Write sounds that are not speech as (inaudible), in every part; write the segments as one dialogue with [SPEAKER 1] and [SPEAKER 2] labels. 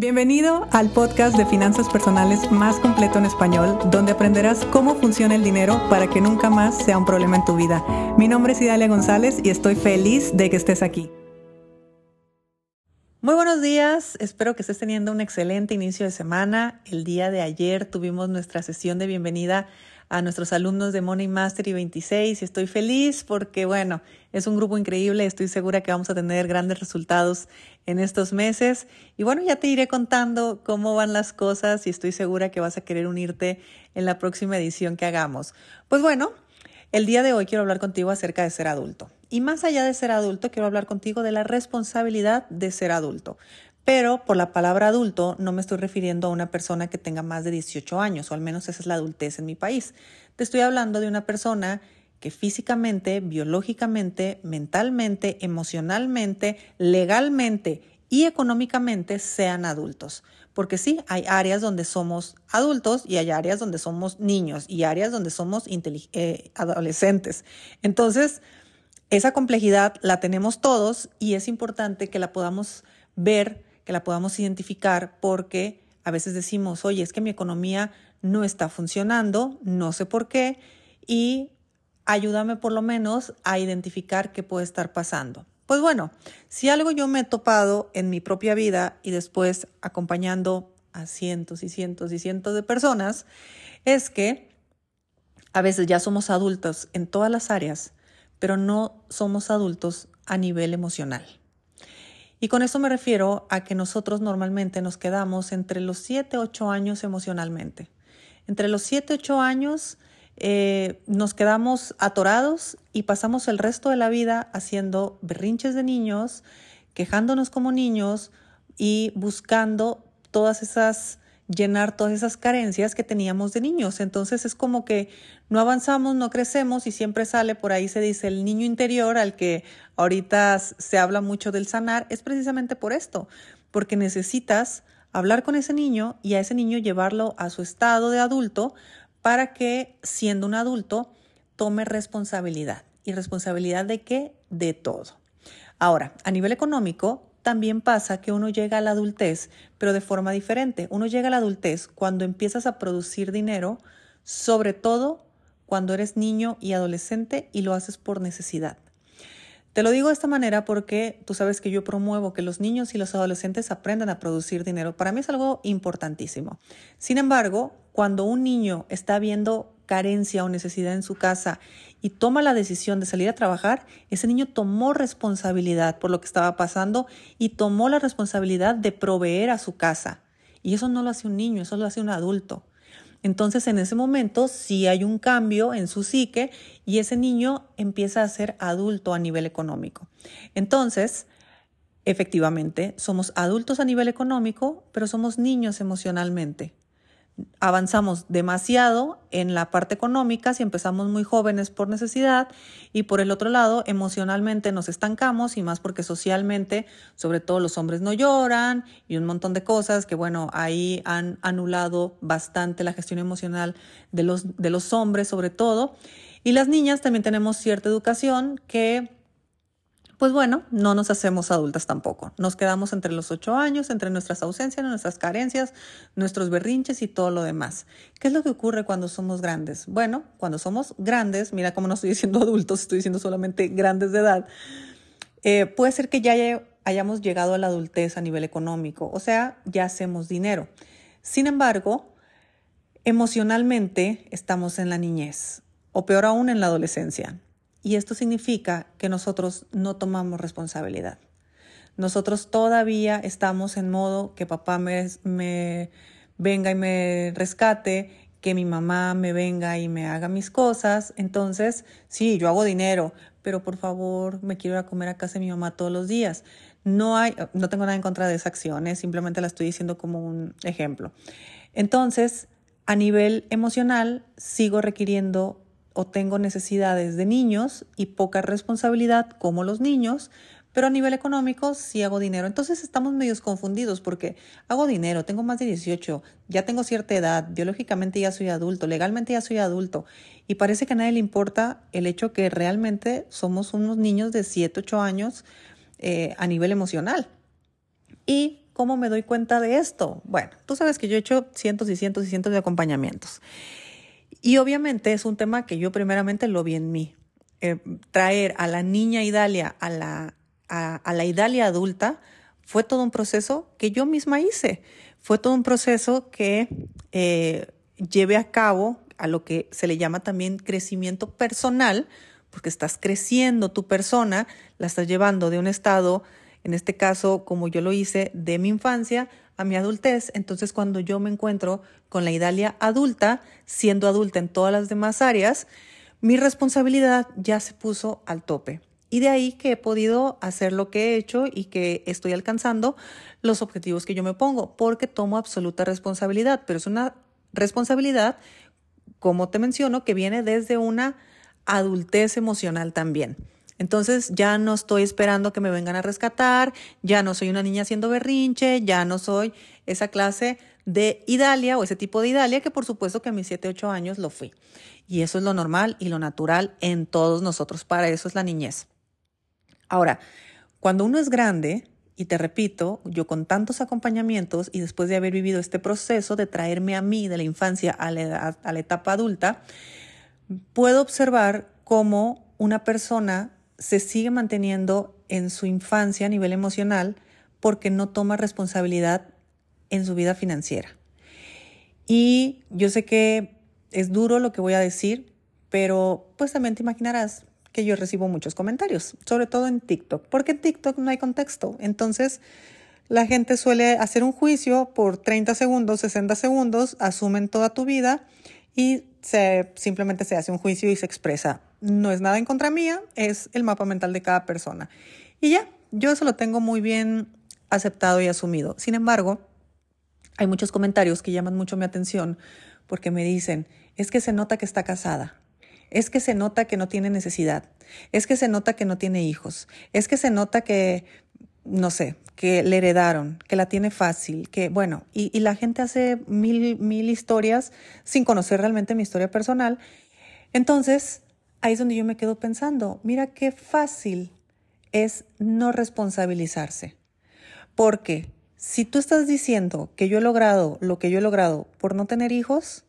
[SPEAKER 1] Bienvenido al podcast de finanzas personales más completo en español, donde aprenderás cómo funciona el dinero para que nunca más sea un problema en tu vida. Mi nombre es Idalia González y estoy feliz de que estés aquí. Muy buenos días, espero que estés teniendo un excelente inicio de semana. El día de ayer tuvimos nuestra sesión de bienvenida a nuestros alumnos de Money Mastery 26 y estoy feliz porque, bueno, es un grupo increíble, estoy segura que vamos a tener grandes resultados en estos meses y bueno, ya te iré contando cómo van las cosas y estoy segura que vas a querer unirte en la próxima edición que hagamos. Pues bueno, el día de hoy quiero hablar contigo acerca de ser adulto. Y más allá de ser adulto, quiero hablar contigo de la responsabilidad de ser adulto. Pero por la palabra adulto no me estoy refiriendo a una persona que tenga más de 18 años, o al menos esa es la adultez en mi país. Te estoy hablando de una persona que físicamente, biológicamente, mentalmente, emocionalmente, legalmente y económicamente sean adultos. Porque sí, hay áreas donde somos adultos y hay áreas donde somos niños y áreas donde somos eh, adolescentes. Entonces, esa complejidad la tenemos todos y es importante que la podamos ver, que la podamos identificar porque a veces decimos, oye, es que mi economía no está funcionando, no sé por qué y ayúdame por lo menos a identificar qué puede estar pasando. Pues bueno, si algo yo me he topado en mi propia vida y después acompañando a cientos y cientos y cientos de personas, es que a veces ya somos adultos en todas las áreas, pero no somos adultos a nivel emocional. Y con eso me refiero a que nosotros normalmente nos quedamos entre los 7, 8 años emocionalmente. Entre los 7, 8 años eh, nos quedamos atorados y pasamos el resto de la vida haciendo berrinches de niños, quejándonos como niños y buscando todas esas llenar todas esas carencias que teníamos de niños. Entonces es como que no avanzamos, no crecemos y siempre sale por ahí se dice el niño interior al que ahorita se habla mucho del sanar, es precisamente por esto, porque necesitas hablar con ese niño y a ese niño llevarlo a su estado de adulto para que, siendo un adulto, tome responsabilidad. ¿Y responsabilidad de qué? De todo. Ahora, a nivel económico, también pasa que uno llega a la adultez, pero de forma diferente. Uno llega a la adultez cuando empiezas a producir dinero, sobre todo cuando eres niño y adolescente y lo haces por necesidad. Te lo digo de esta manera porque tú sabes que yo promuevo que los niños y los adolescentes aprendan a producir dinero. Para mí es algo importantísimo. Sin embargo, cuando un niño está viendo carencia o necesidad en su casa y toma la decisión de salir a trabajar, ese niño tomó responsabilidad por lo que estaba pasando y tomó la responsabilidad de proveer a su casa. Y eso no lo hace un niño, eso lo hace un adulto. Entonces en ese momento sí hay un cambio en su psique y ese niño empieza a ser adulto a nivel económico. Entonces, efectivamente, somos adultos a nivel económico, pero somos niños emocionalmente avanzamos demasiado en la parte económica si empezamos muy jóvenes por necesidad y por el otro lado emocionalmente nos estancamos y más porque socialmente sobre todo los hombres no lloran y un montón de cosas que bueno ahí han anulado bastante la gestión emocional de los, de los hombres sobre todo. Y las niñas también tenemos cierta educación que pues bueno, no nos hacemos adultas tampoco. Nos quedamos entre los ocho años, entre nuestras ausencias, nuestras carencias, nuestros berrinches y todo lo demás. ¿Qué es lo que ocurre cuando somos grandes? Bueno, cuando somos grandes, mira cómo no estoy diciendo (laughs) adultos, estoy diciendo solamente grandes de edad, eh, puede ser que ya hayamos llegado a la adultez a nivel económico, o sea, ya hacemos dinero. Sin embargo, emocionalmente estamos en la niñez, o peor aún en la adolescencia. Y esto significa que nosotros no tomamos responsabilidad. Nosotros todavía estamos en modo que papá me, venga y me rescate, que mi mamá me venga y me haga mis cosas. Entonces, sí, yo hago dinero, pero por favor, me quiero ir a comer a casa de mi mamá todos los días. No hay, no tengo nada en contra de esas acciones, simplemente la estoy diciendo como un ejemplo. Entonces, a nivel emocional, sigo requiriendo o tengo necesidades de niños y poca responsabilidad como los niños, pero a nivel económico sí hago dinero. Entonces estamos medios confundidos porque hago dinero, tengo más de 18, ya tengo cierta edad, biológicamente ya soy adulto, legalmente ya soy adulto y parece que a nadie le importa el hecho que realmente somos unos niños de 7, 8 años eh, a nivel emocional. Y cómo me doy cuenta de esto? Bueno, tú sabes que yo he hecho cientos y cientos y cientos de acompañamientos. Y obviamente es un tema que yo primeramente lo vi en mí. Eh, traer a la niña Idalia a la, a, la Idalia adulta fue todo un proceso que yo misma hice. Fue todo un proceso que eh, llevé a cabo a lo que se le llama también crecimiento personal, porque estás creciendo tu persona, la estás llevando de un estado, en este caso, como yo lo hice, de mi infancia a mi adultez. Entonces, cuando yo me encuentro con la Idalia adulta, siendo adulta en todas las demás áreas, mi responsabilidad ya se puso al tope. Y de ahí que he podido hacer lo que he hecho y que estoy alcanzando los objetivos que yo me pongo, porque tomo absoluta responsabilidad, pero es una responsabilidad, como te menciono, que viene desde una adultez emocional también. Entonces ya no estoy esperando que me vengan a rescatar, ya no soy una niña haciendo berrinche, ya no soy esa clase de Idalia o ese tipo de Idalia que por supuesto que a mis 7, 8 años lo fui. Y eso es lo normal y lo natural en todos nosotros. Para eso es la niñez. Ahora, cuando uno es grande, y te repito, yo con tantos acompañamientos y después de haber vivido este proceso de traerme a mí de la infancia a la, etapa adulta, puedo observar cómo una persona se sigue manteniendo en su infancia a nivel emocional porque no toma responsabilidad en su vida financiera. Y yo sé que es duro lo que voy a decir, pero pues también te imaginarás que yo recibo muchos comentarios, sobre todo en TikTok, porque en TikTok no hay contexto. Entonces, la gente suele hacer un juicio por 30 segundos, 60 segundos, asumen toda tu vida y se, simplemente se hace un juicio y se expresa. No es nada en contra mía, es el mapa mental de cada persona. Y ya, yo eso lo tengo muy bien aceptado y asumido. Sin embargo, hay muchos comentarios que llaman mucho mi atención porque me dicen, es que se nota que está casada, es que se nota que no tiene necesidad, es que se nota que no tiene hijos, es que se nota que, no sé, que le heredaron, que la tiene fácil, que bueno, y, la gente hace mil, mil historias sin conocer realmente mi historia personal. Entonces, ahí es donde yo me quedo pensando, mira qué fácil es no responsabilizarse. Porque si tú estás diciendo que yo he logrado lo que yo he logrado por no tener hijos,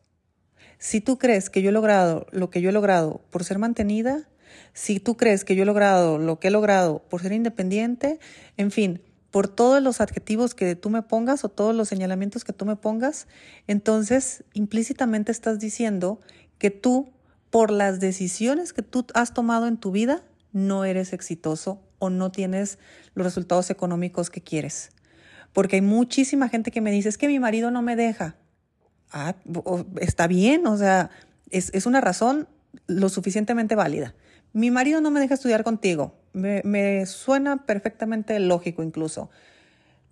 [SPEAKER 1] si tú crees que yo he logrado lo que yo he logrado por ser mantenida, si tú crees que yo he logrado lo que he logrado por ser independiente, en fin, por todos los adjetivos que tú me pongas o todos los señalamientos que tú me pongas, entonces implícitamente estás diciendo que tú, por las decisiones que tú has tomado en tu vida, no eres exitoso o no tienes los resultados económicos que quieres. Porque hay muchísima gente que me dice, es que mi marido no me deja. Ah, está bien, o sea, es, es una razón lo suficientemente válida. Mi marido no me deja estudiar contigo. Me, suena perfectamente lógico incluso.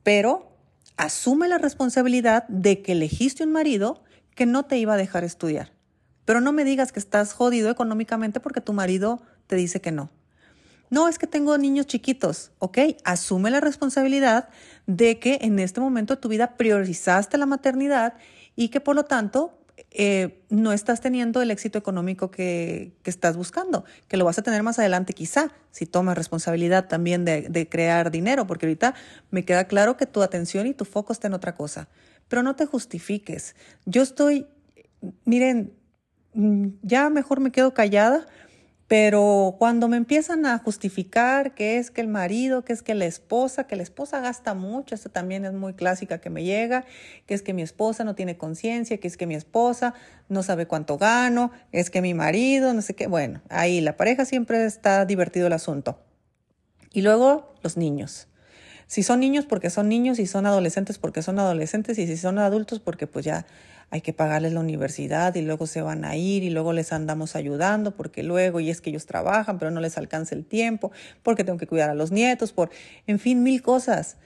[SPEAKER 1] Pero asume la responsabilidad de que elegiste un marido que no te iba a dejar estudiar. Pero no me digas que estás jodido económicamente porque tu marido te dice que no. No, es que tengo niños chiquitos, ¿ok? Asume la responsabilidad de que en este momento de tu vida priorizaste la maternidad y que por lo tanto eh, no estás teniendo el éxito económico que, estás buscando, que lo vas a tener más adelante quizá, si tomas responsabilidad también de, crear dinero, porque ahorita me queda claro que tu atención y tu foco está en otra cosa, pero no te justifiques. Yo estoy, miren, ya mejor me quedo callada pero cuando me empiezan a justificar que es que el marido, que es que la esposa, que la esposa gasta mucho, esto también es muy clásica que me llega, que es que mi esposa no tiene conciencia, que es que mi esposa no sabe cuánto gano, es que mi marido, no sé qué, bueno, ahí la pareja siempre está divertido el asunto. Y luego los niños. Si son niños porque son niños, y son adolescentes porque son adolescentes, y si son adultos porque pues ya hay que pagarles la universidad y luego se van a ir y luego les andamos ayudando porque luego y es que ellos trabajan pero no les alcanza el tiempo, porque tengo que cuidar a los nietos, por, en fin, mil cosas.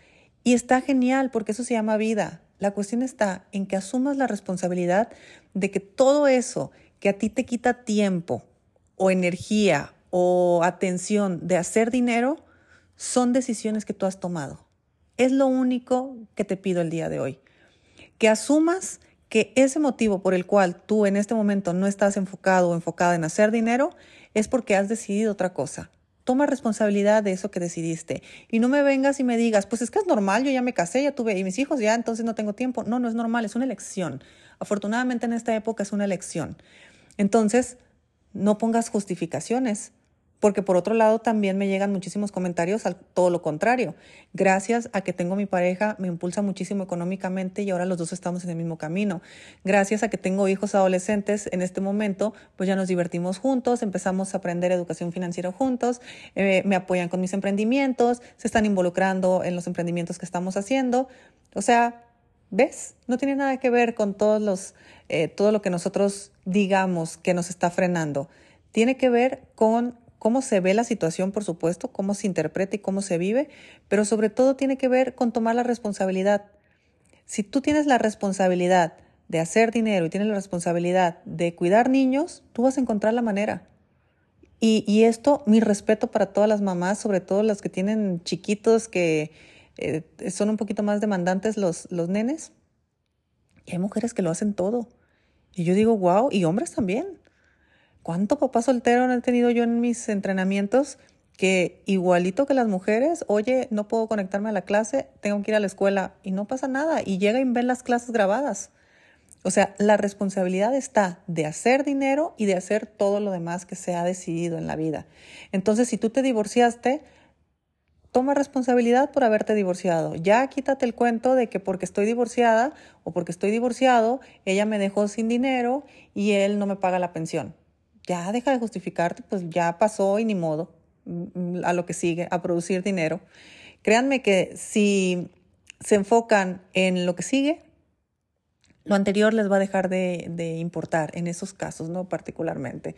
[SPEAKER 1] Y está genial porque eso se llama vida. La cuestión está en que asumas la responsabilidad de que todo eso que a ti te quita tiempo o energía o atención de hacer dinero son decisiones que tú has tomado. Es lo único que te pido el día de hoy. Que asumas que ese motivo por el cual tú en este momento no estás enfocado o enfocada en hacer dinero es porque has decidido otra cosa. Toma responsabilidad de eso que decidiste. Y no me vengas y me digas, pues es que es normal, yo ya me casé, ya tuve, y mis hijos ya, entonces no tengo tiempo. No, no es normal, es una elección. Afortunadamente en esta época es una elección. Entonces, no pongas justificaciones porque por otro lado también me llegan muchísimos comentarios al todo lo contrario. Gracias a que tengo mi pareja, me impulsa muchísimo económicamente y ahora los dos estamos en el mismo camino. Gracias a que tengo hijos adolescentes en este momento, pues ya nos divertimos juntos, empezamos a aprender educación financiera juntos, eh, me apoyan con mis emprendimientos, se están involucrando en los emprendimientos que estamos haciendo. O sea, ¿ves? No tiene nada que ver con todos los, eh, todo lo que nosotros digamos que nos está frenando. Tiene que ver con cómo se ve la situación, por supuesto, cómo se interpreta y cómo se vive, pero sobre todo tiene que ver con tomar la responsabilidad. Si tú tienes la responsabilidad de hacer dinero y tienes la responsabilidad de cuidar niños, tú vas a encontrar la manera. Y, esto, mi respeto para todas las mamás, sobre todo las que tienen chiquitos que eh, son un poquito más demandantes los, los nenes. Y hay mujeres que lo hacen todo. Y yo digo, wow, y hombres también. ¿Cuánto papá soltero no he tenido yo en mis entrenamientos? Que igualito que las mujeres, oye, no puedo conectarme a la clase, tengo que ir a la escuela y no pasa nada y llega y ven las clases grabadas. O sea, la responsabilidad está de hacer dinero y de hacer todo lo demás que se ha decidido en la vida. Entonces, si tú te divorciaste, toma responsabilidad por haberte divorciado. Ya quítate el cuento de que porque estoy divorciada o porque estoy divorciado, ella me dejó sin dinero y él no me paga la pensión ya deja de justificarte, pues ya pasó y ni modo mm, a lo que sigue, a producir dinero. Créanme que si se enfocan en lo que sigue, lo anterior les va a dejar de, importar en esos casos, ¿no? Particularmente.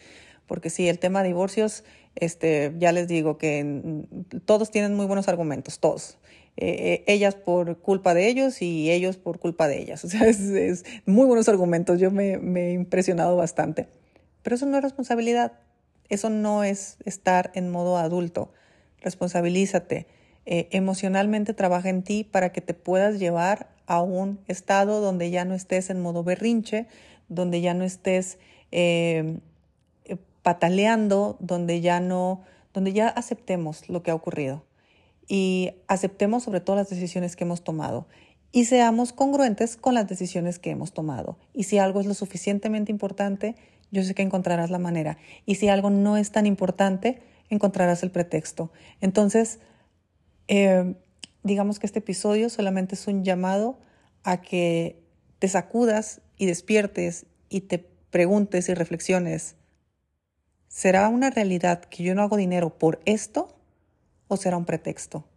[SPEAKER 1] Porque sí, el tema de divorcios, este, ya les digo que todos tienen muy buenos argumentos, todos. Eh, eh, ellas por culpa de ellos y ellos por culpa de ellas. (laughs) O sea, es, muy buenos argumentos. Yo me he impresionado bastante. Pero eso no es responsabilidad. Eso no es estar en modo adulto. Responsabilízate. Eh, emocionalmente trabaja en ti para que te puedas llevar a un estado donde ya no estés en modo berrinche, donde ya no estés eh, eh, pataleando, donde ya no, donde ya aceptemos lo que ha ocurrido y aceptemos sobre todo las decisiones que hemos tomado y seamos congruentes con las decisiones que hemos tomado. Y si algo es lo suficientemente importante, yo sé que encontrarás la manera. Y si algo no es tan importante, encontrarás el pretexto. Entonces, eh, digamos que este episodio solamente es un llamado a que te sacudas y despiertes y te preguntes y reflexiones, ¿será una realidad que yo no hago dinero por esto o será un pretexto?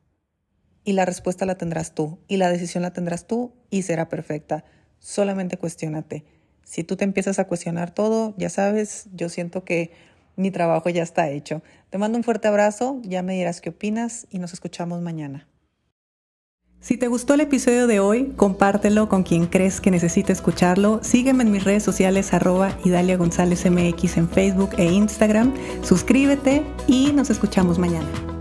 [SPEAKER 1] Y la respuesta la tendrás tú y la decisión la tendrás tú y será perfecta. Solamente cuestionate. Si tú te empiezas a cuestionar todo, ya sabes, yo siento que mi trabajo ya está hecho. Te mando un fuerte abrazo, ya me dirás qué opinas y nos escuchamos mañana. Si te gustó el episodio de hoy, compártelo con quien crees que necesite escucharlo. Sígueme en mis redes sociales arroba Idalia González MX en Facebook e Instagram. Suscríbete y nos escuchamos mañana.